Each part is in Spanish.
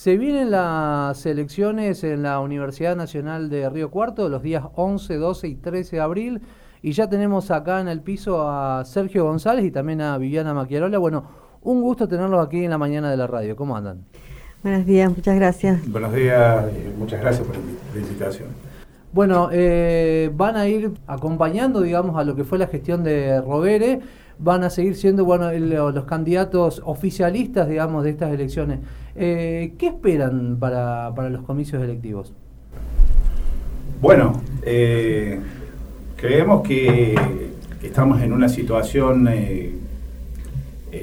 Se vienen las elecciones en la Universidad Nacional de Río Cuarto los días 11, 12 y 13 de abril y ya tenemos acá en el piso a Sergio González y también a Viviana Maquiarola. Bueno, un gusto tenerlos aquí en la mañana de la radio. ¿Cómo andan? Buenos días, muchas gracias. Buenos días, eh, muchas gracias por la invitación. Bueno, eh, van a ir acompañando, digamos, a lo que fue la gestión de Rovere, van a seguir siendo, bueno, los candidatos oficialistas, digamos, de estas elecciones. Eh, ¿Qué esperan para, los comicios electivos? Bueno, eh, creemos que estamos en una situación eh,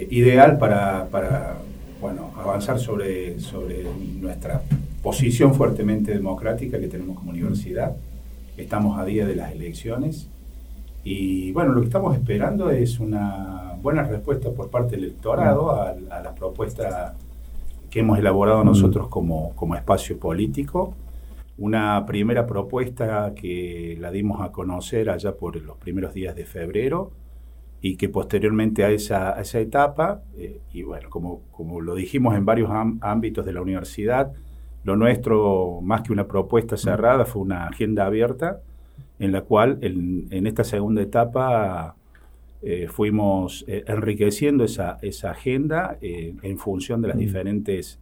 ideal para, bueno, avanzar sobre, sobre nuestra posición fuertemente democrática que tenemos como universidad. Estamos a día de las elecciones y bueno, lo que estamos esperando es una buena respuesta por parte del electorado a, a las propuestas que hemos elaborado nosotros como, como espacio político. Una primera propuesta que la dimos a conocer allá por los primeros días de febrero y que posteriormente a esa, esa etapa, eh, y bueno, como, como lo dijimos en varios ámbitos de la universidad, lo nuestro, más que una propuesta cerrada, fue una agenda abierta en la cual en, en esta segunda etapa eh, fuimos eh, enriqueciendo esa, esa agenda eh, en función de las diferentes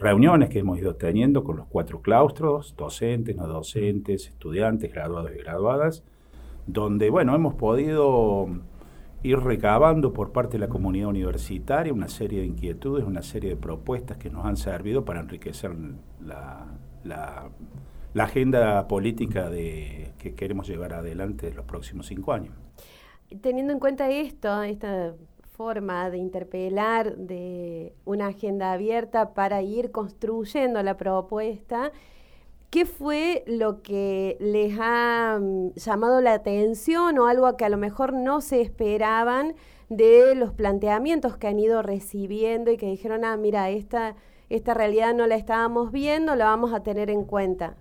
reuniones que hemos ido teniendo con los cuatro claustros, docentes, no docentes, estudiantes, graduados y graduadas, donde, bueno, hemos podido ir recabando por parte de la comunidad universitaria una serie de inquietudes, una serie de propuestas que nos han servido para enriquecer la, la, la agenda política de, que queremos llevar adelante en los próximos cinco años teniendo en cuenta esto, esta forma de interpelar de una agenda abierta para ir construyendo la propuesta, ¿qué fue lo que les ha mm, llamado la atención o algo que a lo mejor no se esperaban de los planteamientos que han ido recibiendo y que dijeron, ah, mira, esta, esta realidad no la estábamos viendo, la vamos a tener en cuenta?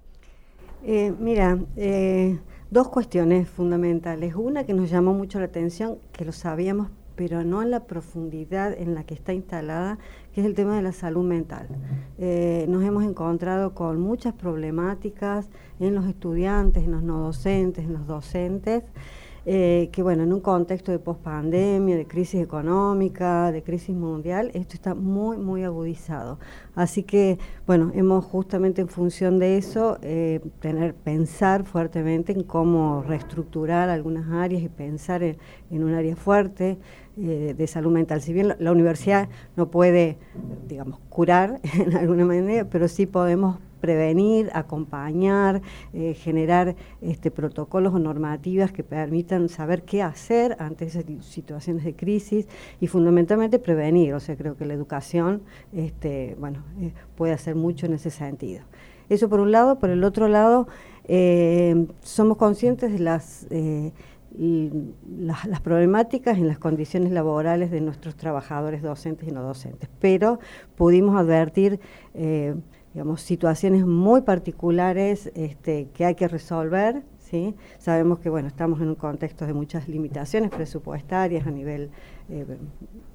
Eh, mira, eh, dos cuestiones fundamentales. Una que nos llamó mucho la atención, que lo sabíamos, pero no en la profundidad en la que está instalada, que es el tema de la salud mental. Eh, nos hemos encontrado con muchas problemáticas en los estudiantes, en los no docentes, en los docentes. Eh, que bueno, en un contexto de pospandemia, de crisis económica, de crisis mundial, esto está muy, muy agudizado. Así que, bueno, hemos justamente en función de eso, eh, tener, pensar fuertemente en cómo reestructurar algunas áreas y pensar en, un área fuerte eh, de salud mental. Si bien la universidad no puede, digamos, curar en alguna manera, pero sí podemos prevenir, acompañar, eh, generar este, protocolos o normativas que permitan saber qué hacer ante esas situaciones de crisis y fundamentalmente prevenir. O sea, creo que la educación este, bueno, eh, puede hacer mucho en ese sentido. Eso por un lado. Por el otro lado, eh, somos conscientes de las... las, problemáticas en las condiciones laborales de nuestros trabajadores docentes y no docentes, pero pudimos advertir digamos, situaciones muy particulares este, que hay que resolver. ¿sí? Sabemos que bueno, estamos en un contexto de muchas limitaciones presupuestarias a nivel eh,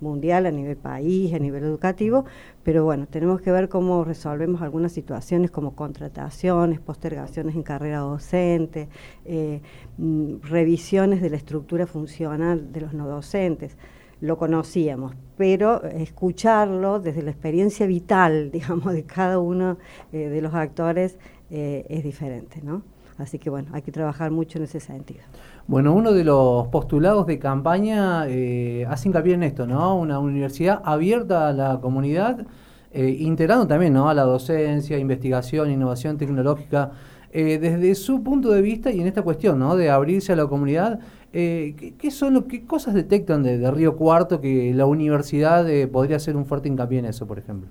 mundial, a nivel país, a nivel educativo, pero bueno, tenemos que ver cómo resolvemos algunas situaciones como contrataciones, postergaciones en carrera docente, eh, mm, revisiones de la estructura funcional de los no docentes lo conocíamos, pero escucharlo desde la experiencia vital, digamos, de cada uno eh, de los actores eh, es diferente, ¿no? Así que bueno, hay que trabajar mucho en ese sentido. Bueno, uno de los postulados de campaña eh, hace hincapié en esto, ¿no? Una universidad abierta a la comunidad, integrando también, ¿no? A la docencia, investigación, innovación tecnológica. desde su punto de vista y en esta cuestión, ¿no? De abrirse a la comunidad, eh, ¿qué, son lo, ¿Qué cosas detectan de, Río Cuarto que la universidad eh, podría hacer un fuerte hincapié en eso, por ejemplo?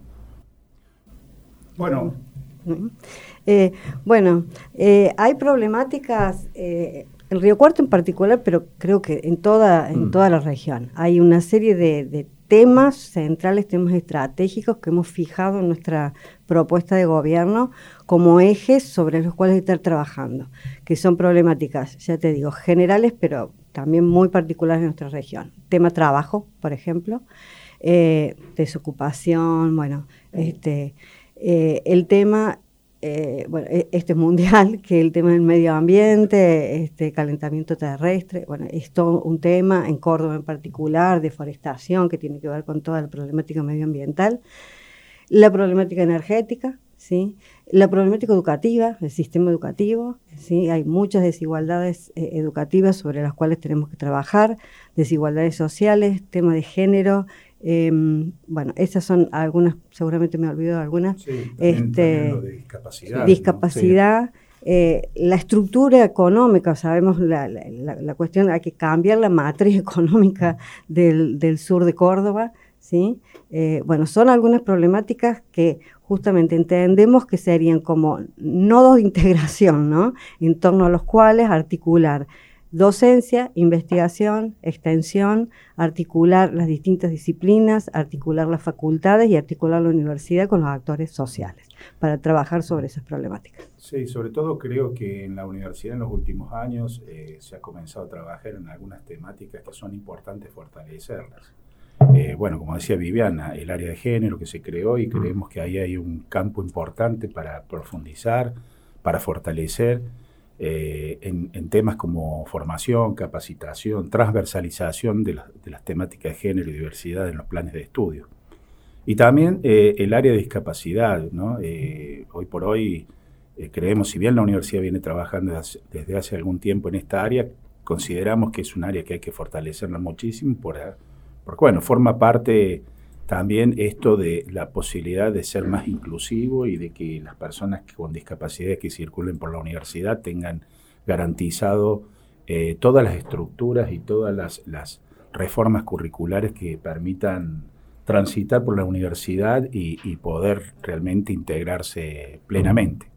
Bueno. Eh, bueno, hay problemáticas en Río Cuarto en particular, pero creo que en toda, en mm. toda la región. Hay una serie de, temas centrales, temas estratégicos que hemos fijado en nuestra propuesta de gobierno como ejes sobre los cuales estar trabajando, que son problemáticas, ya te digo, generales, pero también muy particulares en nuestra región. Tema trabajo, por ejemplo, eh, desocupación, bueno, este, Eh, el tema, eh, bueno, e, este es mundial, que el tema del medio ambiente, este calentamiento terrestre, bueno, es todo un tema, en Córdoba en particular, deforestación, que tiene que ver con toda la problemática medioambiental, la problemática energética, ¿sí? La problemática educativa, el sistema educativo, ¿sí? hay muchas desigualdades eh, educativas sobre las cuales tenemos que trabajar, desigualdades sociales, tema de género. Em, bueno, esas son algunas, seguramente me olvido de algunas. Sí, este, de discapacidad. Discapacidad. Eh, la estructura económica, sabemos la, la, cuestión, hay que cambiar la matriz económica del, del sur de Córdoba, ¿sí? Eh, bueno, son algunas problemáticas que justamente entendemos que serían como nodos de integración, ¿no? En torno a los cuales articular docencia, investigación, extensión, articular las distintas disciplinas, articular las facultades y articular la universidad con los actores sociales para trabajar sobre esas problemáticas. Sí, sobre todo creo que en la universidad en los últimos años eh, se ha comenzado a trabajar en algunas temáticas que son importantes fortalecerlas. Eh, bueno, como decía Viviana, el área de género que se creó y creemos que ahí hay un campo importante para profundizar, para fortalecer eh, en, temas como formación, capacitación, transversalización de, las temáticas de género y diversidad en los planes de estudio. Y también eh, el área de discapacidad, ¿no? hoy por hoy creemos, si bien la universidad viene trabajando desde hace, algún tiempo en esta área, consideramos que es un área que hay que fortalecerla muchísimo por porque bueno, forma parte también esto de la posibilidad de ser más inclusivo y de que las personas con discapacidades que circulen por la universidad tengan garantizado eh, todas las estructuras y todas las, reformas curriculares que permitan transitar por la universidad y, poder realmente integrarse plenamente.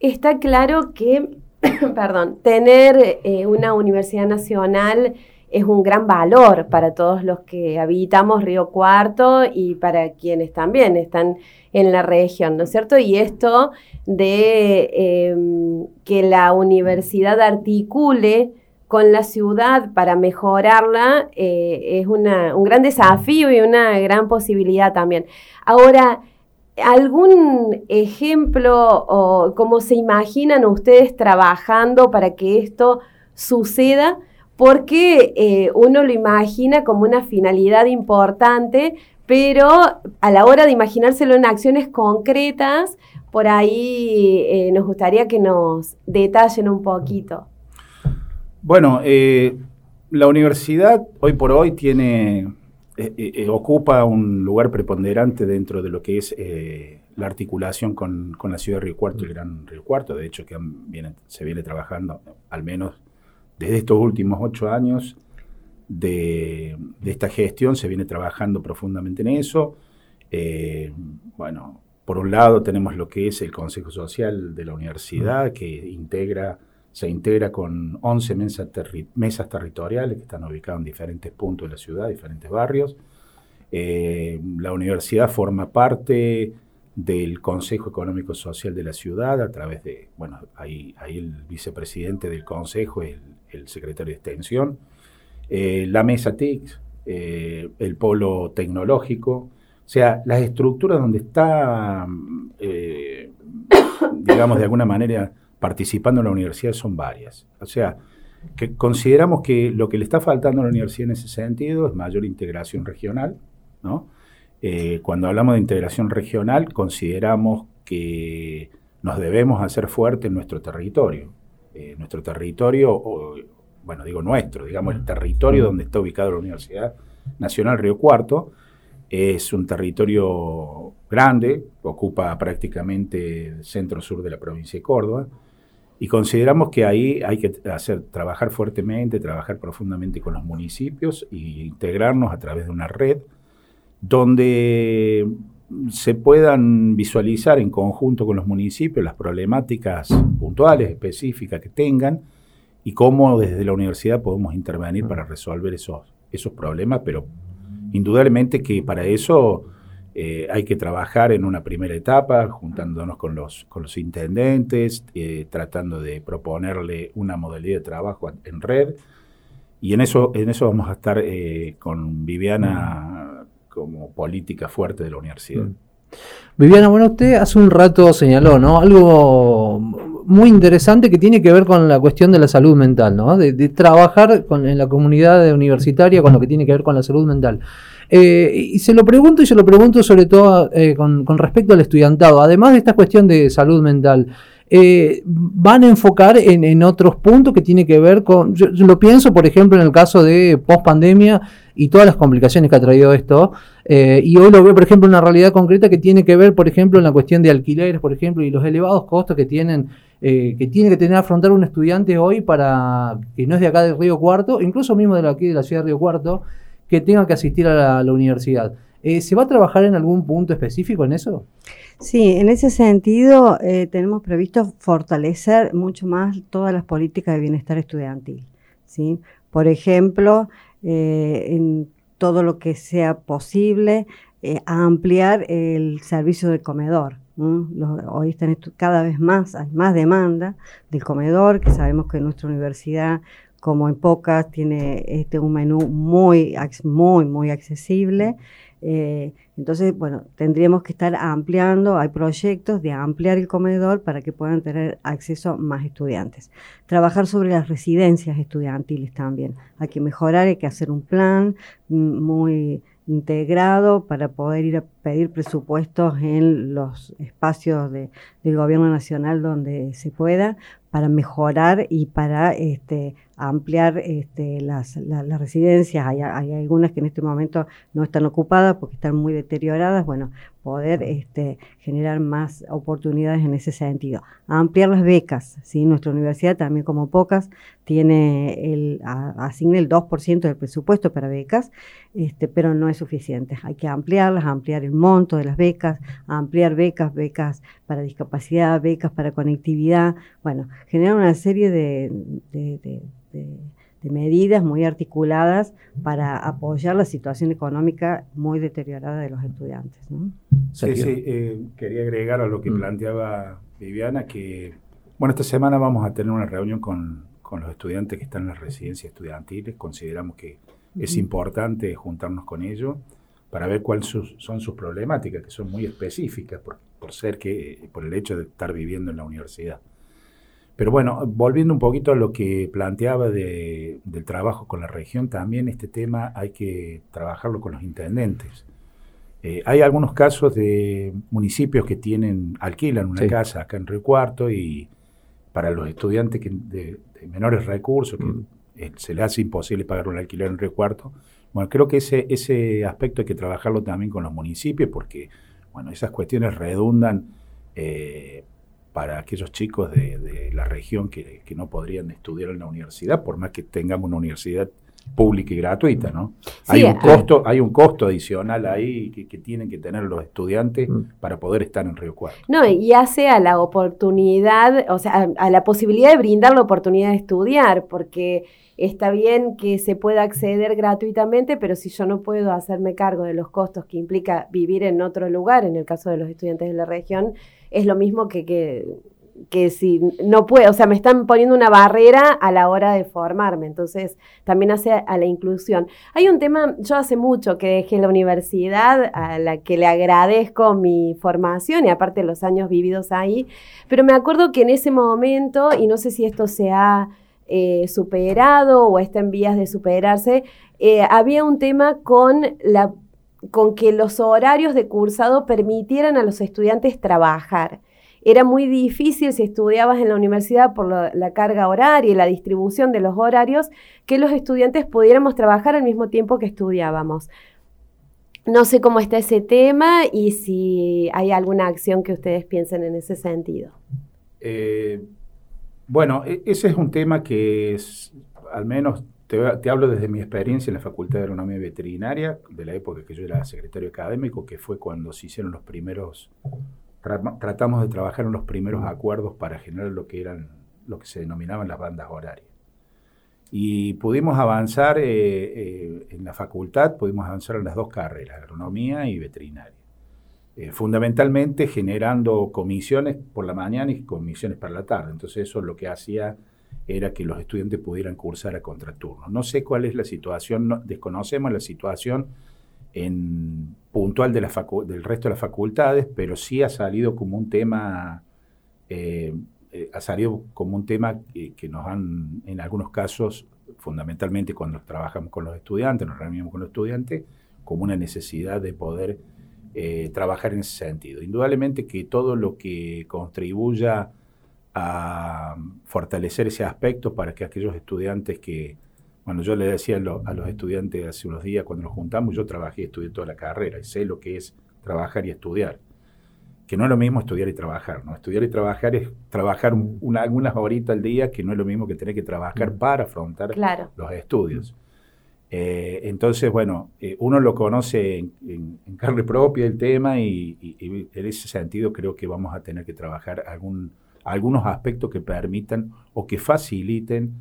Está claro que, perdón, tener eh, una universidad nacional es un gran valor para todos los que habitamos Río Cuarto y para quienes también están en la región, ¿no es cierto? Y esto de em, que la universidad articule con la ciudad para mejorarla eh, es un gran desafío y una gran posibilidad también. Ahora, ¿algún ejemplo o cómo se imaginan ustedes trabajando para que esto suceda? Porque eh, uno lo imagina como una finalidad importante, pero a la hora de imaginárselo en acciones concretas, por ahí eh, nos gustaría que nos detallen un poquito. Bueno, eh, la universidad hoy por hoy tiene, ocupa un lugar preponderante dentro de lo que es la articulación con, la ciudad de Río Cuarto, el Gran Río Cuarto, de hecho que se viene trabajando al menos desde estos últimos ocho años de, esta gestión se viene trabajando profundamente en eso. Eh, bueno, por un lado tenemos lo que es el Consejo Social de la Universidad, que integra, se integra con 11 mesas, mesas territoriales que están ubicadas en diferentes puntos de la ciudad, diferentes barrios. Eh, la universidad forma parte del Consejo Económico Social de la ciudad a través de, bueno, ahí, ahí el vicepresidente del Consejo el, secretario de Extensión, eh, la mesa TIC, eh, el polo tecnológico, o sea, las estructuras donde está, eh, digamos, de alguna manera participando la universidad son varias. O sea, que consideramos que lo que le está faltando a la universidad en ese sentido es mayor integración regional, ¿no? Eh, cuando hablamos de integración regional, consideramos que nos debemos hacer fuerte en nuestro territorio. Eh, nuestro territorio, bueno, digo nuestro, digamos el territorio donde está ubicada la Universidad Nacional Río Cuarto, es un territorio grande, ocupa prácticamente el centro-sur de la provincia de Córdoba, y consideramos que ahí hay que hacer, trabajar fuertemente, trabajar profundamente con los municipios e integrarnos a través de una red donde se puedan visualizar en conjunto con los municipios las problemáticas puntuales, específicas que tengan y cómo desde la universidad podemos intervenir para resolver esos, esos problemas, pero indudablemente que para eso eh, hay que trabajar en una primera etapa, juntándonos con los, con los intendentes, eh, tratando de proponerle una modalidad de trabajo en red. Y en eso, en eso vamos a estar eh, con Viviana como política fuerte de la universidad. Mm. Viviana, bueno, usted hace un rato señaló, ¿no? Algo muy interesante que tiene que ver con la cuestión de la salud mental, ¿no? De, trabajar con, en la comunidad universitaria con lo que tiene que ver con la salud mental. Eh, y se lo pregunto y se lo pregunto sobre todo eh, con, respecto al estudiantado. Además de esta cuestión de salud mental, eh, van a enfocar en, otros puntos que tiene que ver con, yo, lo pienso por ejemplo en el caso de post pandemia y todas las complicaciones que ha traído esto, y hoy lo veo por ejemplo en una realidad concreta que tiene que ver por ejemplo en la cuestión de alquileres, por ejemplo, y los elevados costos que tienen que tiene que tener afrontar un estudiante hoy para que no es de acá del Río Cuarto, incluso mismo de aquí de la ciudad de Río Cuarto, que tenga que asistir a la, universidad. Eh, ¿Se va a trabajar en algún punto específico en eso? Sí, en ese sentido eh, tenemos previsto fortalecer mucho más todas las políticas de bienestar estudiantil. ¿sí? Por ejemplo, eh, en todo lo que sea posible, ampliar el servicio de comedor. hoy están cada vez más, hay más demanda del comedor, que sabemos que nuestra universidad como en pocas, tiene este, un menú muy, muy, muy accesible. Eh, entonces, bueno, tendríamos que estar ampliando, hay proyectos de ampliar el comedor para que puedan tener acceso más estudiantes. Trabajar sobre las residencias estudiantiles también. Hay que mejorar, hay que hacer un plan mm, muy integrado para poder ir a pedir presupuestos en los espacios de, del gobierno nacional donde se pueda para mejorar y para este, ampliar este, las, residencias. Hay, hay, algunas que en este momento no están ocupadas porque están muy deterioradas. Bueno, poder este, generar más oportunidades en ese sentido. Ampliar las becas. ¿sí? Nuestra universidad, también como pocas, tiene el, asigna el 2% del presupuesto para becas, este, pero no es suficiente. Hay que ampliarlas, ampliar el monto de las becas, ampliar becas, becas para discapacidad, becas para conectividad. Bueno, generar una serie de, de, medidas muy articuladas para apoyar la situación económica muy deteriorada de los estudiantes. Sí, sí, eh, quería agregar a lo que mm. planteaba Viviana que, bueno, esta semana vamos a tener una reunión con, con los estudiantes que están en las residencias estudiantiles. Consideramos que es importante juntarnos con ellos para ver cuáles son sus problemáticas, que son muy específicas por, por, ser que, por el hecho de estar viviendo en la universidad. Pero bueno, volviendo un poquito a lo que planteaba de, del trabajo con la región, también este tema hay que trabajarlo con los intendentes. Eh, hay algunos casos de municipios que tienen, alquilan una casa acá en Río Cuarto y para los estudiantes que de, menores recursos, que mm. eh, se les hace imposible pagar un alquiler en Río Cuarto. Bueno, creo que ese, ese aspecto hay que trabajarlo también con los municipios porque, bueno, esas cuestiones redundan eh, para aquellos chicos de, la región que, no podrían estudiar en la universidad, por más que tengamos una universidad pública y gratuita, ¿no? hay un costo, hay un costo adicional ahí que, tienen que tener los estudiantes mm. para poder estar en Río Cuarto. No, y hace a la oportunidad, o sea, a, la posibilidad de brindar la oportunidad de estudiar, porque está bien que se pueda acceder gratuitamente, pero si yo no puedo hacerme cargo de los costos que implica vivir en otro lugar, en el caso de los estudiantes de la región, es lo mismo que, que, si no puedo, o sea, me están poniendo una barrera a la hora de formarme, entonces también hace a la inclusión. Hay un tema, yo hace mucho que dejé la universidad, a la que le agradezco mi formación y aparte los años vividos ahí, pero me acuerdo que en ese momento, y no sé si esto se ha eh, superado o está en vías de superarse, eh, había un tema con la con que los horarios de cursado permitieran a los estudiantes trabajar. Era muy difícil si estudiabas en la universidad por la, carga horaria y la distribución de los horarios, que los estudiantes pudiéramos trabajar al mismo tiempo que estudiábamos. No sé cómo está ese tema y si hay alguna acción que ustedes piensen en ese sentido. Eh, bueno, e, ese es un tema que al menos te, hablo desde mi experiencia en la Facultad de Agronomía Veterinaria, de la época que yo era secretario académico, que fue cuando se hicieron los primeros, tratamos de trabajar en los primeros acuerdos para generar lo que eran, lo que se denominaban las bandas horarias. Y pudimos avanzar eh, eh, en la facultad, pudimos avanzar en las dos carreras, agronomía y veterinaria. Eh, fundamentalmente generando comisiones por la mañana y comisiones para la tarde. Entonces eso es lo que hacía era que los estudiantes pudieran cursar a contraturno. No sé cuál es la situación, desconocemos la situación en puntual de la del resto de las facultades, pero sí ha salido como un tema, eh, eh, ha salido como un tema que, nos han, en algunos casos, fundamentalmente cuando trabajamos con los estudiantes, nos reunimos con los estudiantes, como una necesidad de poder eh, trabajar en ese sentido. Indudablemente que todo lo que contribuya a fortalecer ese aspecto para que aquellos estudiantes que, bueno, yo le decía a, los estudiantes hace unos días cuando nos juntamos, yo trabajé y estudié toda la carrera y sé lo que es trabajar y estudiar. Que no es lo mismo estudiar y trabajar, ¿no? Estudiar y trabajar es trabajar algunas horitas al día, que no es lo mismo que tener que trabajar mm. para afrontar los estudios. Eh, entonces, bueno, eh, uno lo conoce en, carne propia el tema y, y, en ese sentido creo que vamos a tener que trabajar algún algunos aspectos que permitan o que faciliten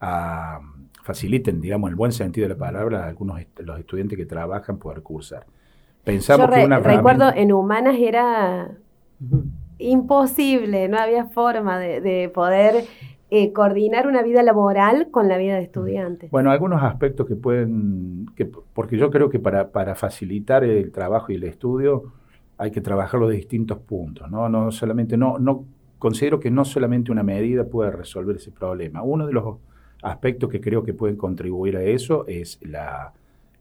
a, faciliten, digamos, en el buen sentido de la palabra, a algunos los estudiantes que trabajan poder cursar. Pensamos que una recuerdo en humanas era imposible, no había forma de, poder eh, coordinar una vida laboral con la vida de estudiante. Bueno, algunos aspectos que pueden, que, porque yo creo que para, para facilitar el trabajo y el estudio hay que trabajarlo de distintos puntos, ¿no? No solamente, no, no considero que no solamente una medida puede resolver ese problema. Uno de los aspectos que creo que pueden contribuir a eso es la,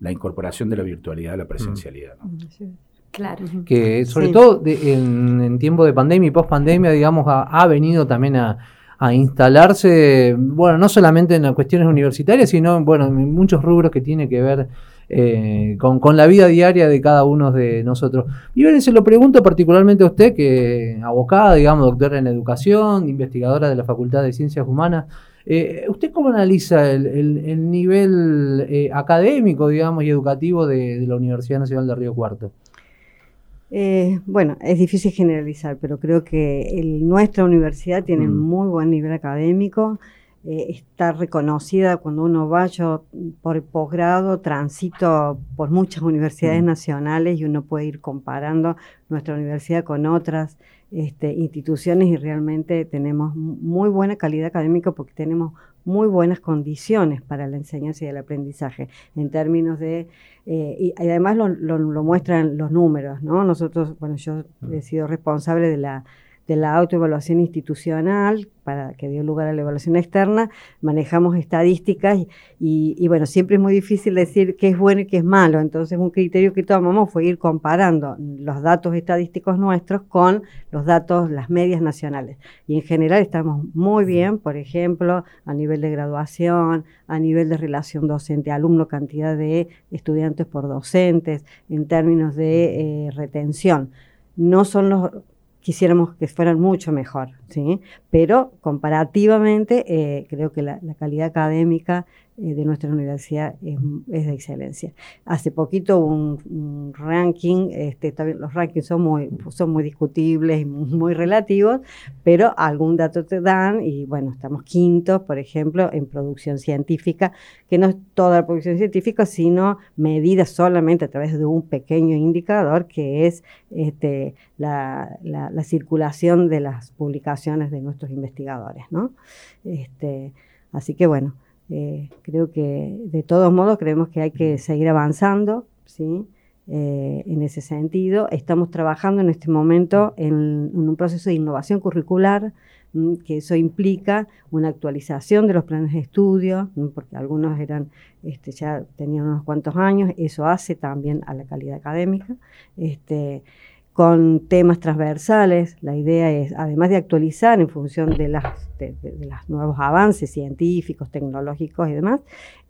incorporación de la virtualidad a la presencialidad. Claro. Que sobre todo en, tiempo de pandemia y post pandemia, digamos, ha, venido también a, instalarse, bueno, no solamente en las cuestiones universitarias, sino bueno, en muchos rubros que tiene que ver eh, con, la vida diaria de cada uno de nosotros. Y bien, se lo pregunto particularmente a usted, que abocada, digamos, doctora en educación, investigadora de la Facultad de Ciencias Humanas. Eh, ¿Usted cómo analiza el, nivel eh, académico, digamos, y educativo de, la Universidad Nacional de Río Cuarto? bueno, es difícil generalizar, pero creo que nuestra universidad tiene mm. muy buen nivel académico. Eh, está reconocida cuando uno va, yo por el posgrado transito por muchas universidades nacionales y uno puede ir comparando nuestra universidad con otras este, instituciones y realmente tenemos muy buena calidad académica porque tenemos muy buenas condiciones para la enseñanza y el aprendizaje en términos de, eh, y, además lo, lo, muestran los números, ¿no? Nosotros, bueno, yo he sido responsable de la de la autoevaluación institucional, para que dio lugar a la evaluación externa, manejamos estadísticas y, bueno, siempre es muy difícil decir qué es bueno y qué es malo, entonces un criterio que tomamos fue ir comparando los datos estadísticos nuestros con los datos, las medias nacionales. Y en general estamos muy bien, por ejemplo, a nivel de graduación, a nivel de relación docente-alumno, cantidad de estudiantes por docentes, en términos de eh, retención. No son los quisiéramos que fueran mucho mejor, ¿sí? Pero comparativamente eh, creo que la, calidad académica eh, de nuestra universidad es, de excelencia. Hace poquito un, ranking, este, los rankings son muy, son muy discutibles y muy relativos, pero algún dato te dan y bueno, estamos quintos, por ejemplo, en producción científica, que no es toda la producción científica, sino medida solamente a través de un pequeño indicador que es este, la, la circulación de las publicaciones de nuestros investigadores, ¿no? Este, así que bueno, eh, creo que de todos modos creemos que hay que seguir avanzando, ¿sí? Eh, en ese sentido. Estamos trabajando en este momento en, un proceso de innovación curricular, que eso implica una actualización de los planes de estudio, porque algunos eran, este, ya tenían unos cuantos años, eso hace también a la calidad académica. Este, con temas transversales. La idea es, además de actualizar en función de, las, de, los nuevos avances científicos, tecnológicos y demás,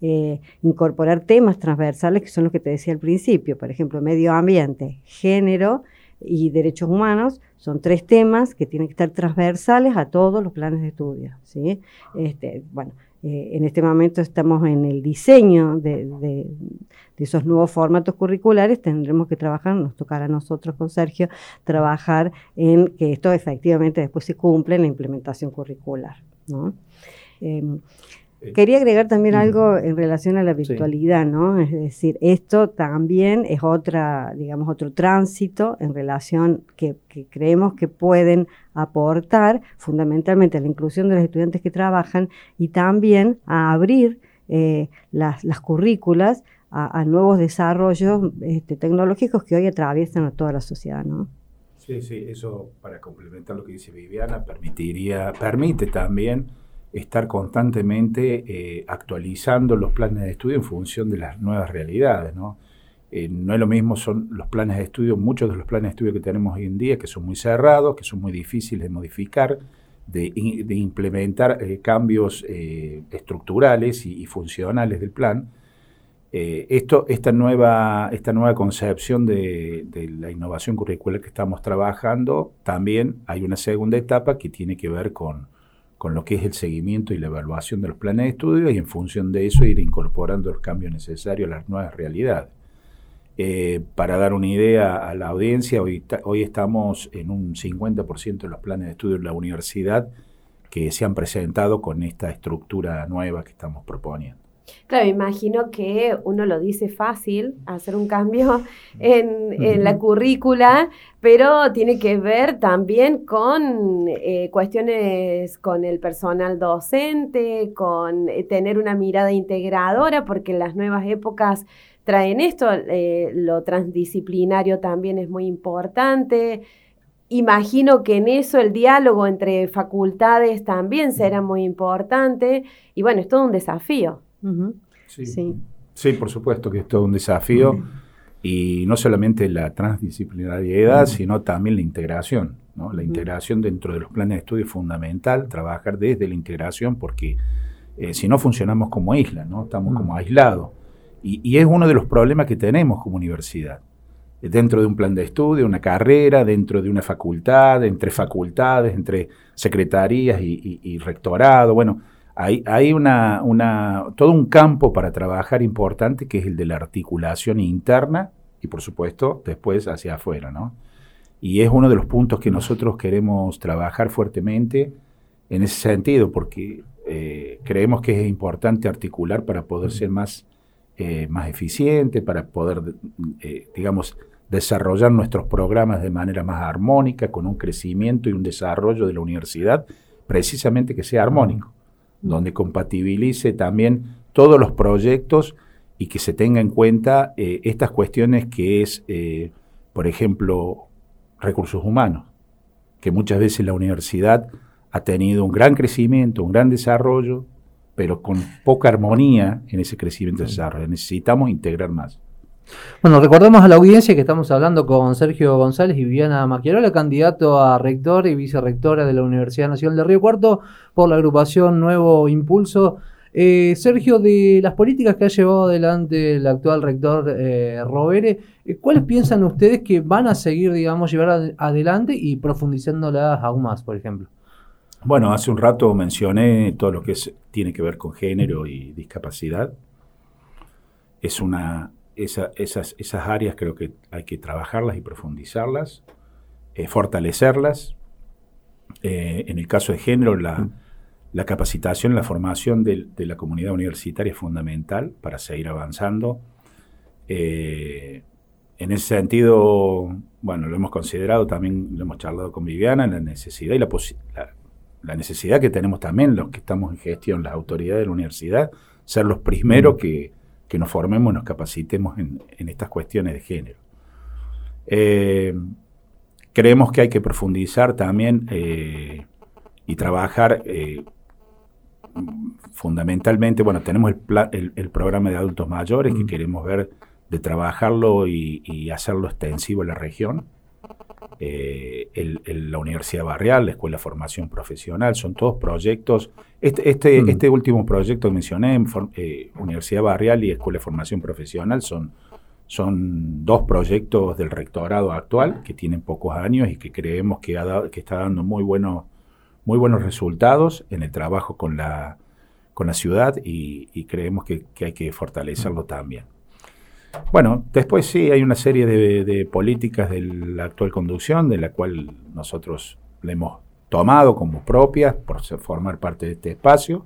eh, incorporar temas transversales que son los que te decía al principio, por ejemplo, medio ambiente, género y derechos humanos, son tres temas que tienen que estar transversales a todos los planes de estudio. ¿sí? Este, bueno, eh, en este momento estamos en el diseño de, esos nuevos formatos curriculares, tendremos que trabajar, nos tocará a nosotros con Sergio, trabajar en que esto efectivamente después se cumpla en la implementación curricular. ¿no? Eh, Quería agregar también algo en relación a la virtualidad, ¿no? Es decir, esto también es otra, digamos, otro tránsito en relación que, creemos que pueden aportar fundamentalmente a la inclusión de los estudiantes que trabajan y también a abrir eh, las, las currículas a, nuevos desarrollos este, tecnológicos que hoy atraviesan a toda la sociedad, ¿no? Sí, sí, eso para complementar lo que dice Viviana, permitiría, permite también estar constantemente eh, actualizando los planes de estudio en función de las nuevas realidades, ¿no? Eh, no es lo mismo son los planes de estudio, muchos de los planes de estudio que tenemos hoy en día, que son muy cerrados, que son muy difíciles de modificar, de, implementar eh, cambios estructurales y, funcionales del plan, esto, esta, nueva, esta nueva concepción de, la innovación curricular que estamos trabajando, también hay una segunda etapa que tiene que ver con, con lo que es el seguimiento y la evaluación de los planes de estudio y en función de eso ir incorporando los cambios necesarios a las nuevas realidades. Eh, para dar una idea a la audiencia, hoy, hoy estamos en un 50% de los planes de estudio de la universidad que se han presentado con esta estructura nueva que estamos proponiendo. Claro, imagino que uno lo dice fácil, hacer un cambio en, la currícula, pero tiene que ver también con eh, cuestiones con el personal docente, con eh, tener una mirada integradora, porque las nuevas épocas traen esto, eh, lo transdisciplinario también es muy importante. Imagino que en eso el diálogo entre facultades también será muy importante y bueno, es todo un desafío sí. sí. por supuesto que es todo un desafío. Y no solamente la transdisciplinariedad, sino también la integración. La integración dentro de los planes de estudio es fundamental, trabajar desde la integración, porque eh, si no funcionamos como isla, ¿no? estamos como aislados. Y, es uno de los problemas que tenemos como universidad. Dentro de un plan de estudio, una carrera, dentro de una facultad, entre facultades, entre secretarías y, y rectorado. Bueno, hay, una, todo un campo para trabajar importante que es el de la articulación interna y por supuesto después hacia afuera, ¿no? Y es uno de los puntos que nosotros queremos trabajar fuertemente en ese sentido, porque eh, creemos que es importante articular para poder ser más, eh, más eficiente, para poder, eh, digamos, desarrollar nuestros programas de manera más armónica, con un crecimiento y un desarrollo de la universidad, precisamente que sea armónico donde compatibilice también todos los proyectos y que se tenga en cuenta eh, estas cuestiones que es, eh, por ejemplo, recursos humanos, que muchas veces la universidad ha tenido un gran crecimiento, un gran desarrollo, pero con poca armonía en ese crecimiento y desarrollo. Necesitamos integrar más. Bueno, recordemos a la audiencia que estamos hablando con Sergio González y Viviana Maquiarola, candidato a rector y vicerrectora de la Universidad Nacional de Río Cuarto por la agrupación Nuevo Impulso. Eh, Sergio, de las políticas que ha llevado adelante el actual rector eh, Rovere, eh, ¿cuáles piensan ustedes que van a seguir, digamos, llevar adelante y profundizándolas aún más, por ejemplo? Bueno, hace un rato mencioné todo lo que tiene que ver con género y discapacidad. Es una esas, esas áreas creo que hay que trabajarlas y profundizarlas, eh, fortalecerlas. Eh, en el caso de género, la, mm. la capacitación, la formación de, la comunidad universitaria es fundamental para seguir avanzando. Eh, en ese sentido, bueno, lo hemos considerado, también lo hemos charlado con Viviana, la necesidad y la, la, necesidad que tenemos también los que estamos en gestión, las autoridades de la universidad, ser los primeros mm. que, que nos formemos, nos capacitemos en, estas cuestiones de género. Eh, creemos que hay que profundizar también eh, y trabajar eh, fundamentalmente, bueno, tenemos el, el, programa de adultos mayores que mm. queremos ver de trabajarlo y, hacerlo extensivo en la región. La Universidad Barrial, la Escuela de Formación Profesional, son todos proyectos este, este, mm. este, último proyecto que mencioné, eh, Universidad Barrial y Escuela de Formación Profesional, son, son dos proyectos del rectorado actual que tienen pocos años y que creemos que, ha que está dando muy, bueno, muy buenos resultados en el trabajo con la, con la ciudad y, creemos que, hay que fortalecerlo también. Bueno, después sí hay una serie de, políticas de la actual conducción de la cual nosotros le hemos tomado como propias por formar parte de este espacio,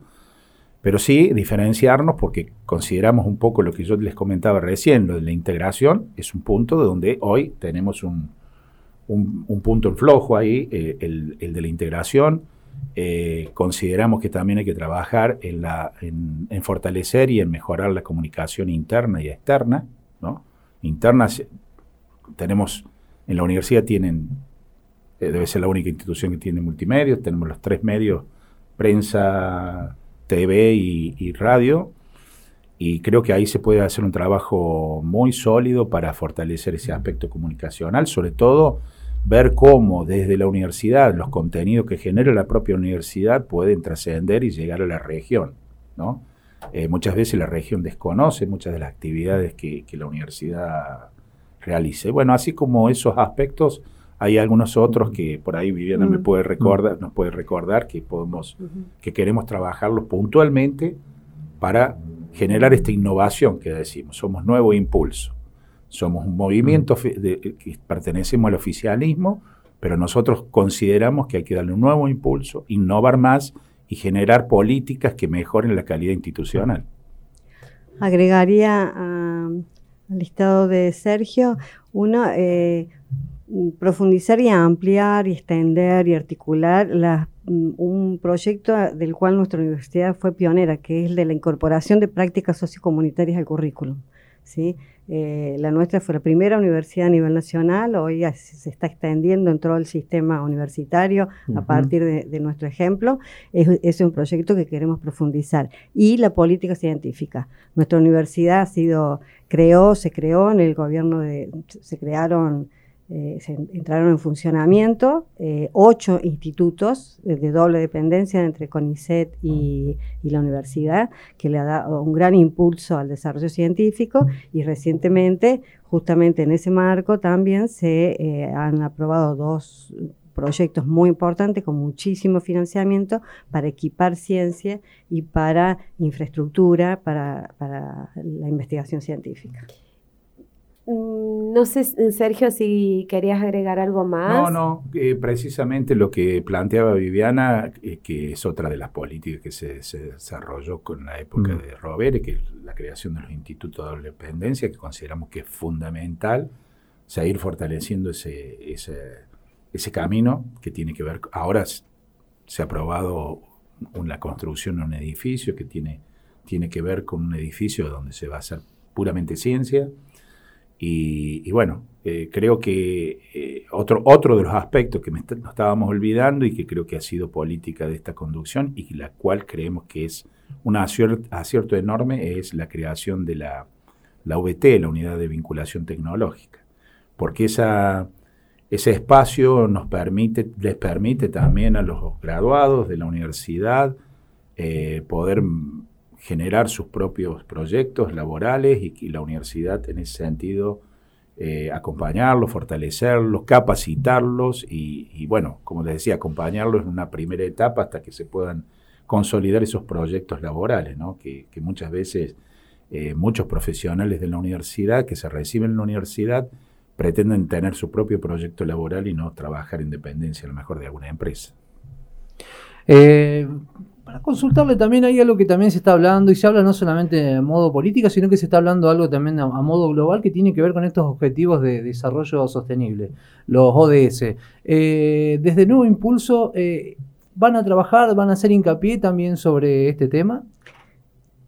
pero sí diferenciarnos porque consideramos un poco lo que yo les comentaba recién, lo de la integración es un punto de donde hoy tenemos un, un, punto en flojo ahí, eh, el, de la integración, eh, consideramos que también hay que trabajar la, en, fortalecer y en mejorar la comunicación interna y externa. ¿No? Interna, tenemos, en la universidad tienen, eh, debe ser la única institución que tiene multimedia, tenemos los tres medios, prensa, TV y radio, y creo que ahí se puede hacer un trabajo muy sólido para fortalecer ese aspecto comunicacional, sobre todo ver cómo desde la universidad los contenidos que genera la propia universidad pueden trascender y llegar a la región. ¿no? Eh, muchas veces la región desconoce muchas de las actividades que, la universidad realice. Bueno, así como esos aspectos, hay algunos otros que por ahí Viviana me puede recordar, nos puede recordar que podemos, que queremos trabajarlos puntualmente para generar esta innovación que decimos. Somos nuevo impulso. Somos un movimiento que pertenecemos al oficialismo, pero nosotros consideramos que hay que darle un nuevo impulso, innovar más y generar políticas que mejoren la calidad institucional. Agregaría al listado de Sergio, uno, eh, profundizar y ampliar y extender y articular Mm, un proyecto del cual nuestra universidad fue pionera, que es el de la incorporación de prácticas sociocomunitarias al currículum. ¿sí? Eh, la nuestra fue la primera universidad a nivel nacional, hoy se está extendiendo en todo el sistema universitario a partir de, nuestro ejemplo. Es, es, un proyecto que queremos profundizar. Y la política científica. Nuestra universidad ha sido, creó, se creó en el gobierno de, se crearon eh, se entraron en funcionamiento eh, ocho institutos de, doble dependencia entre CONICET y, la universidad, que le ha dado un gran impulso al desarrollo científico y recientemente, justamente en ese marco, también se eh, han aprobado dos proyectos muy importantes con muchísimo financiamiento para equipar ciencia y para infraestructura para la investigación científica. Mm, no sé, Sergio, si querías agregar algo más. No, no, eh, precisamente lo que planteaba Viviana, eh, que es otra de las políticas que se, desarrolló con la época mm. de Robert, que es la creación de los institutos de dependencia, que consideramos que es fundamental seguir fortaleciendo ese, ese, ese camino que tiene que ver. Ahora se ha aprobado la construcción de un edificio que tiene, tiene que ver con un edificio donde se va a hacer puramente ciencia y, bueno, eh, creo que eh, otro, otro de los aspectos que nos estábamos olvidando y que creo que ha sido política de esta conducción y la cual creemos que es un acierto, enorme es la creación de la, la VT, la Unidad de Vinculación Tecnológica. Porque esa, ese espacio nos permite, les permite también a los graduados de la universidad eh, poder generar sus propios proyectos laborales y, la universidad en ese sentido eh, acompañarlos, fortalecerlos, capacitarlos y, bueno, como les decía, acompañarlos en una primera etapa hasta que se puedan consolidar esos proyectos laborales, ¿no? que, muchas veces eh, muchos profesionales de la universidad que se reciben en la universidad pretenden tener su propio proyecto laboral y no trabajar en dependencia a lo mejor de alguna empresa. Eh, para consultarle también hay algo que también se está hablando y se habla no solamente de modo política, sino que se está hablando algo también a, modo global que tiene que ver con estos objetivos de desarrollo sostenible, los ODS. Eh, desde Nuevo Impulso, eh, ¿van a trabajar, van a hacer hincapié también sobre este tema?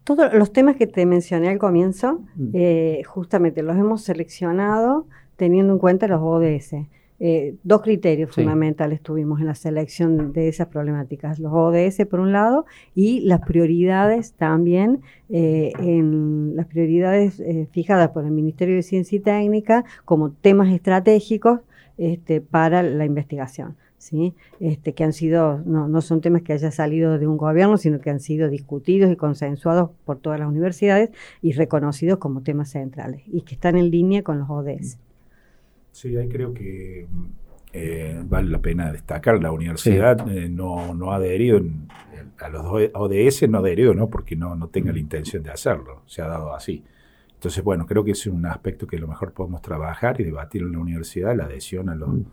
Todos los temas que te mencioné al comienzo, mm. eh, justamente los hemos seleccionado teniendo en cuenta los ODS. Eh, dos criterios fundamentales tuvimos en la selección de esas problemáticas, los ODS por un lado y las prioridades también, eh, en las prioridades eh, fijadas por el Ministerio de Ciencia y Técnica como temas estratégicos este, para la investigación. ¿sí? Este, que han sido, no, no son temas que haya salido de un gobierno, sino que han sido discutidos y consensuados por todas las universidades y reconocidos como temas centrales y que están en línea con los ODS. Sí, ahí creo que eh, vale la pena destacar. La universidad eh, no, no, ha adherido a los ODS, no ha adherido no porque no, no tenga la intención de hacerlo, se ha dado así. Entonces, bueno, creo que es un aspecto que a lo mejor podemos trabajar y debatir en la universidad, la adhesión a los, mm.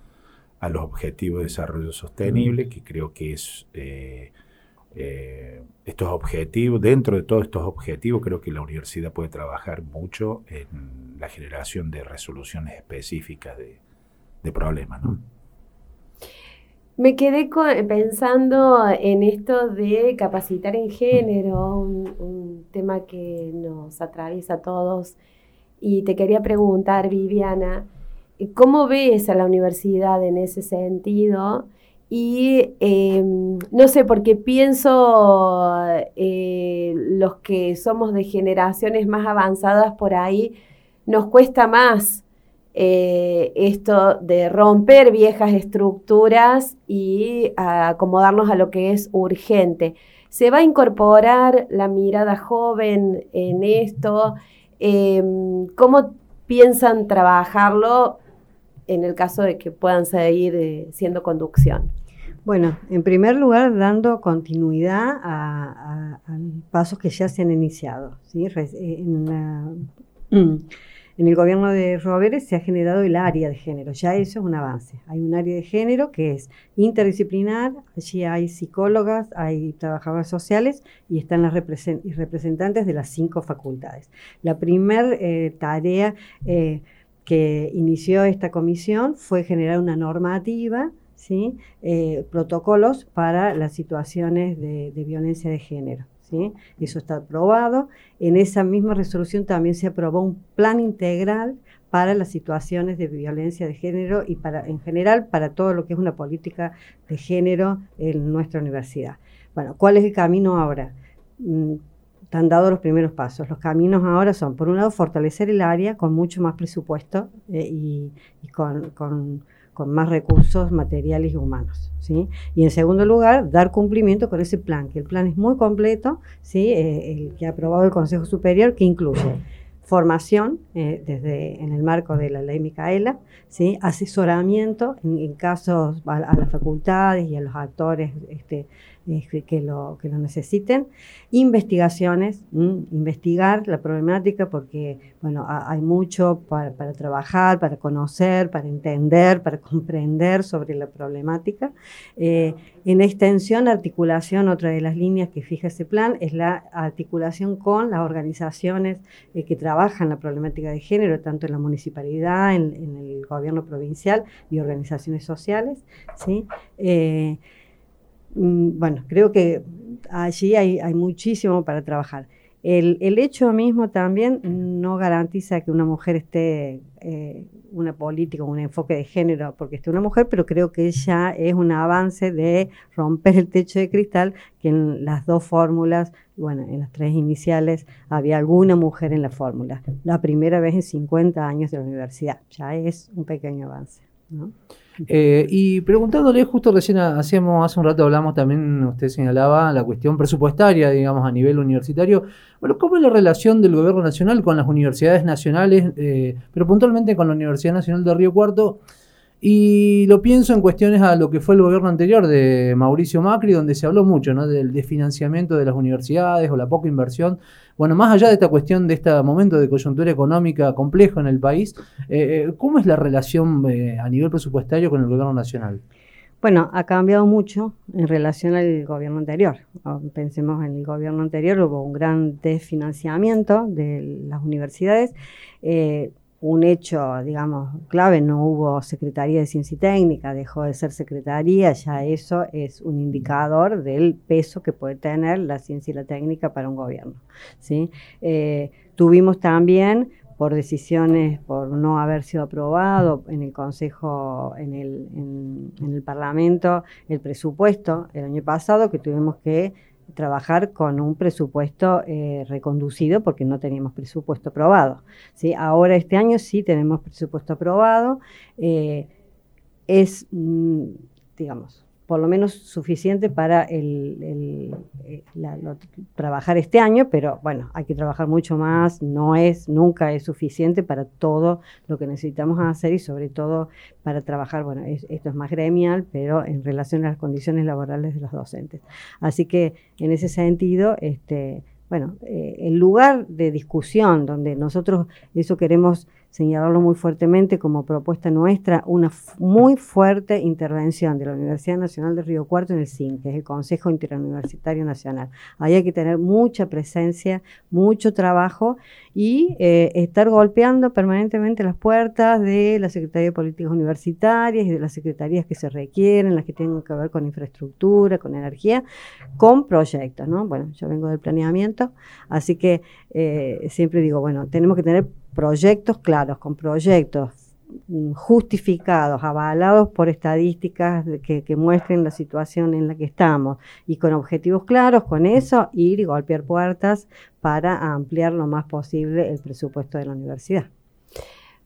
a los objetivos de desarrollo sostenible, que creo que es eh, estos objetivos, dentro de todos estos objetivos, creo que la universidad puede trabajar mucho en la generación de resoluciones específicas de, problemas. Me quedé pensando en esto de capacitar en género, un, tema que nos atraviesa a todos. Y te quería preguntar, Viviana, ¿cómo ves a la universidad en ese sentido? Y em, no sé, porque pienso eh, los que somos de generaciones más avanzadas por ahí, nos cuesta más eh, esto de romper viejas estructuras y acomodarnos a lo que es urgente. ¿Se va a incorporar la mirada joven en esto? Em, ¿Cómo piensan trabajarlo en el caso de que puedan seguir eh, siendo conducción? Bueno, en primer lugar, dando continuidad a, pasos que ya se han iniciado. ¿sí? En, en, el gobierno de Roberes se ha generado el área de género, ya eso es un avance. Hay un área de género que es interdisciplinar, allí hay psicólogas, hay trabajadoras sociales y están las representantes de las cinco facultades. La primera eh, tarea... Eh, que inició esta comisión fue generar una normativa, ¿sí? Eh, protocolos para las situaciones de, violencia de género. ¿sí? Eso está aprobado. En esa misma resolución también se aprobó un plan integral para las situaciones de violencia de género y para, en general para todo lo que es una política de género en nuestra universidad. Bueno, ¿cuál es el camino ahora? Mm, han dado los primeros pasos. Los caminos ahora son, por un lado, fortalecer el área con mucho más presupuesto eh, y, con, más recursos materiales y humanos. ¿sí? Y en segundo lugar, dar cumplimiento con ese plan, que el plan es muy completo, ¿sí? Eh, el que ha aprobado el Consejo Superior, que incluye formación eh, desde en el marco de la ley Micaela, ¿sí? asesoramiento en, casos a, a, las facultades y a los actores este, que, lo, que lo necesiten. Investigaciones, investigar la problemática porque, bueno, hay mucho para, trabajar, para conocer, para entender, para comprender sobre la problemática. Eh, en extensión, articulación, otra de las líneas que fija ese plan es la articulación con las organizaciones eh, que trabajan la problemática de género, tanto en la municipalidad, en, el gobierno provincial y organizaciones sociales. ¿sí? Mm, bueno, creo que allí hay, muchísimo para trabajar. El, hecho mismo también no garantiza que una mujer esté, eh, una política, un enfoque de género, porque esté una mujer, pero creo que ya es un avance de romper el techo de cristal, que en las dos fórmulas, bueno, en las tres iniciales, había alguna mujer en la fórmula. La primera vez en 50 años de la universidad, ya es un pequeño avance. ¿no? Eh, y preguntándole, justo recién hacíamos, hace un rato hablamos también, usted señalaba la cuestión presupuestaria, digamos, a nivel universitario. Bueno, ¿cómo es la relación del gobierno nacional con las universidades nacionales, eh, pero puntualmente con la Universidad Nacional de Río Cuarto? Y lo pienso en cuestiones a lo que fue el gobierno anterior de Mauricio Macri, donde se habló mucho ¿no? del desfinanciamiento de las universidades o la poca inversión. Bueno, más allá de esta cuestión de este momento de coyuntura económica complejo en el país, eh, eh, ¿cómo es la relación eh, a nivel presupuestario con el gobierno nacional? Bueno, ha cambiado mucho en relación al gobierno anterior. Pensemos en el gobierno anterior, hubo un gran desfinanciamiento de las universidades un hecho, digamos, clave, no hubo Secretaría de Ciencia y Técnica, dejó de ser Secretaría, ya eso es un indicador del peso que puede tener la ciencia y la técnica para un gobierno. ¿sí? Eh, tuvimos también, por decisiones, por no haber sido aprobado en el Consejo, en el, en el Parlamento, el presupuesto el año pasado, que tuvimos que trabajar con un presupuesto eh, reconducido porque no teníamos presupuesto aprobado. ¿sí? Ahora este año sí tenemos presupuesto aprobado. Eh, es, mm, digamos, por lo menos suficiente para el, eh, trabajar este año, pero bueno, hay que trabajar mucho más, no es, nunca es suficiente para todo lo que necesitamos hacer y sobre todo para trabajar, bueno, esto es más gremial, pero en relación a las condiciones laborales de los docentes. Así que en ese sentido, este, bueno, eh, el lugar de discusión donde nosotros eso queremos señalarlo muy fuertemente como propuesta nuestra, una muy fuerte intervención de la Universidad Nacional de Río Cuarto en el CIN, que es el Consejo Interuniversitario Nacional. Ahí hay que tener mucha presencia, mucho trabajo y eh, estar golpeando permanentemente las puertas de la Secretaría de Políticas Universitarias y de las secretarías que se requieren, las que tengan que ver con infraestructura, con energía, con proyectos, ¿no? Bueno, yo vengo del planeamiento, así que eh, siempre digo, bueno, tenemos que tener proyectos claros, con proyectos mm, justificados, avalados por estadísticas que, que, muestren la situación en la que estamos y con objetivos claros, con eso ir y golpear puertas para ampliar lo más posible el presupuesto de la universidad.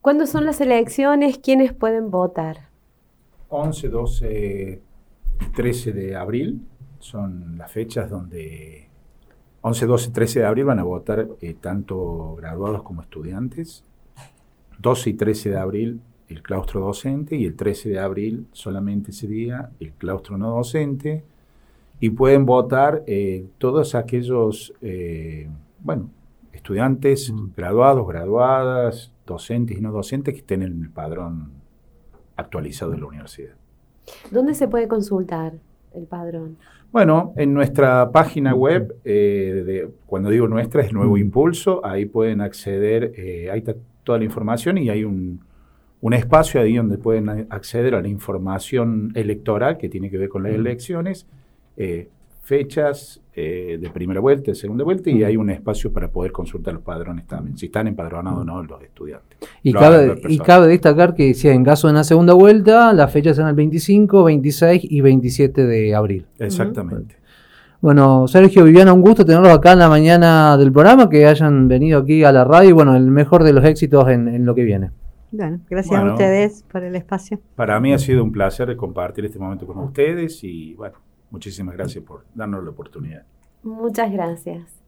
¿Cuándo son las elecciones? ¿Quiénes pueden votar? 11, 12, 13 de abril son las fechas donde 11, 12, 13 de abril van a votar eh, tanto graduados como estudiantes. 12 y 13 de abril el claustro docente y el 13 de abril solamente ese día el claustro no docente. Y pueden votar eh, todos aquellos eh, bueno, estudiantes graduados, graduadas, docentes y no docentes que estén en el padrón actualizado de la universidad. ¿Dónde se puede consultar el padrón? Bueno, en nuestra página web, eh, de, cuando digo nuestra, es Nuevo Impulso, ahí pueden acceder, eh, ahí está toda la información y hay un, un, espacio ahí donde pueden acceder a la información electoral que tiene que ver con las elecciones. Eh, fechas eh, de primera vuelta, de segunda vuelta, y hay un espacio para poder consultar los padrones también, si están empadronados o no los estudiantes. Y, cabe, y cabe destacar que si en caso de una segunda vuelta, las fechas son el 25, 26 y 27 de abril. Exactamente. Bueno, Sergio, Viviana, un gusto tenerlos acá en la mañana del programa, que hayan venido aquí a la radio y bueno, el mejor de los éxitos en, lo que viene. Bueno, gracias a ustedes por el espacio. Para mí ha sido un placer compartir este momento con ustedes y bueno, Muchísimas gracias por darnos la oportunidad. Muchas gracias.